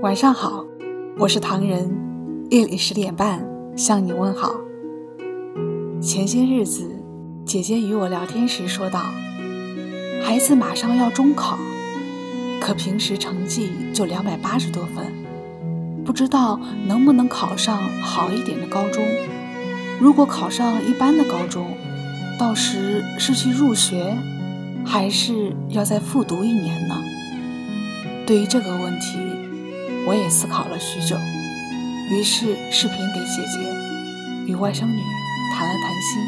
晚上好，我是唐人，夜里十点半向你问好。前些日子，姐姐与我聊天时说道：“孩子马上要中考，可平时成绩就两百八十多分，不知道能不能考上好一点的高中。如果考上一般的高中，到时是去入学，还是要再复读一年呢？”对于这个问题，我也思考了许久，于是视频给姐姐与外甥女谈了谈心。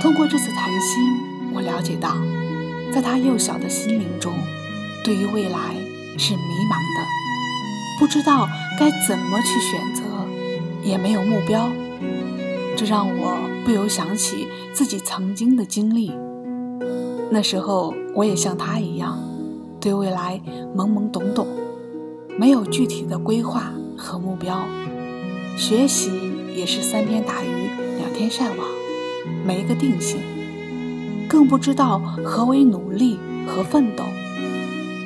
通过这次谈心，我了解到，在她幼小的心灵中，对于未来是迷茫的，不知道该怎么去选择，也没有目标。这让我不由想起自己曾经的经历。那时候，我也像她一样。对未来懵懵懂懂，没有具体的规划和目标，学习也是三天打鱼两天晒网，没个定性，更不知道何为努力和奋斗，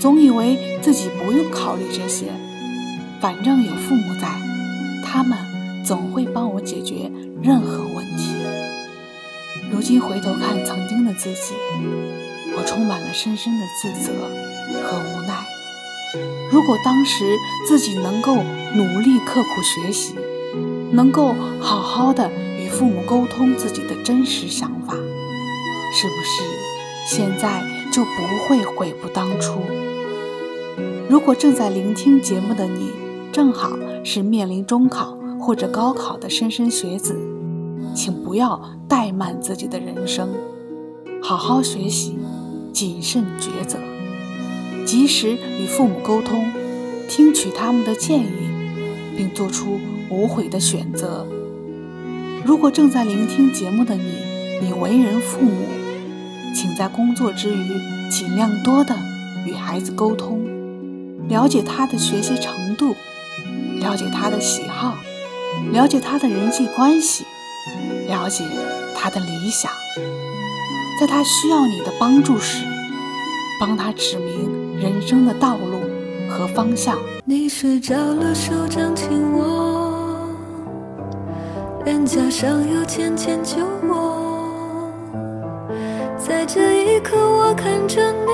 总以为自己不用考虑这些，反正有父母在，他们总会帮我解决任何问题。如今回头看曾经的自己，我充满了深深的自责。和无奈。如果当时自己能够努力刻苦学习，能够好好的与父母沟通自己的真实想法，是不是现在就不会悔不当初？如果正在聆听节目的你，正好是面临中考或者高考的莘莘学子，请不要怠慢自己的人生，好好学习，谨慎抉择。及时与父母沟通，听取他们的建议，并做出无悔的选择。如果正在聆听节目的你，你为人父母，请在工作之余尽量多的与孩子沟通，了解他的学习程度，了解他的喜好，了解他的人际关系，了解他的理想，在他需要你的帮助时，帮他指明。人生的道路和方向。你睡着了，手掌紧握，脸颊上有浅浅酒窝。在这一刻，我看着你，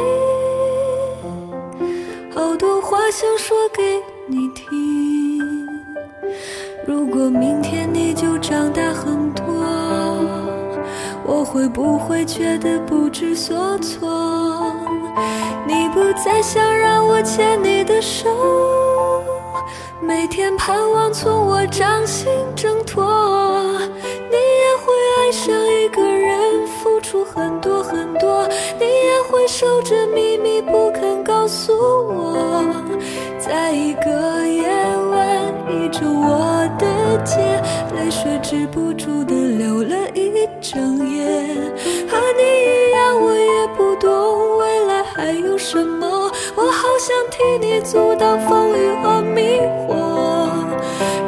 好多话想说给你听。如果明天你就长大很多，我会不会觉得不知所措？你不再想让我牵你的手，每天盼望从我掌心挣脱。你也会爱上一个人，付出很多很多。你也会守着秘密不肯告诉我，在一个夜晚依着我的肩，泪水止不住的流了一整夜。还有什么？我好想替你阻挡风雨和迷惑，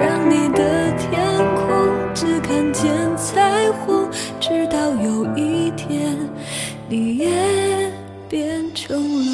让你的天空只看见彩虹，直到有一天，你也变成了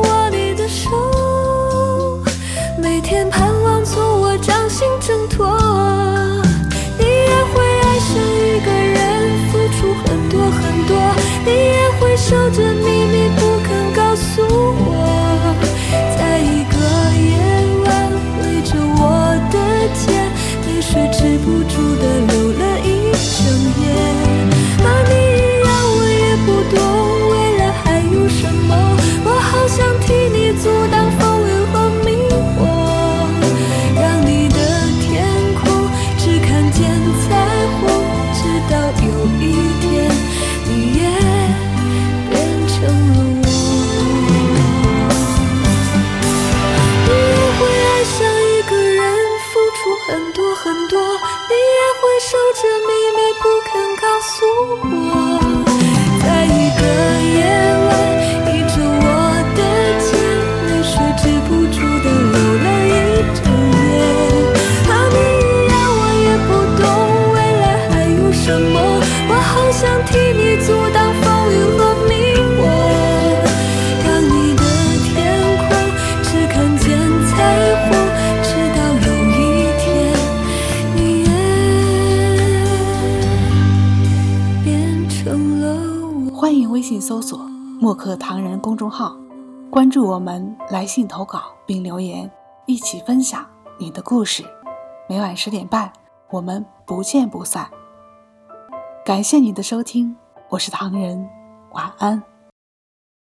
守着你。的么？我好想替你阻挡风雨和迷惑当你的天空只看见彩虹直到有一天你也变成了我。欢迎微信搜索默克唐人公众号关注我们来信投稿并留言一起分享你的故事。每晚十点半我们不见不散。感谢你的收听我是唐人晚安。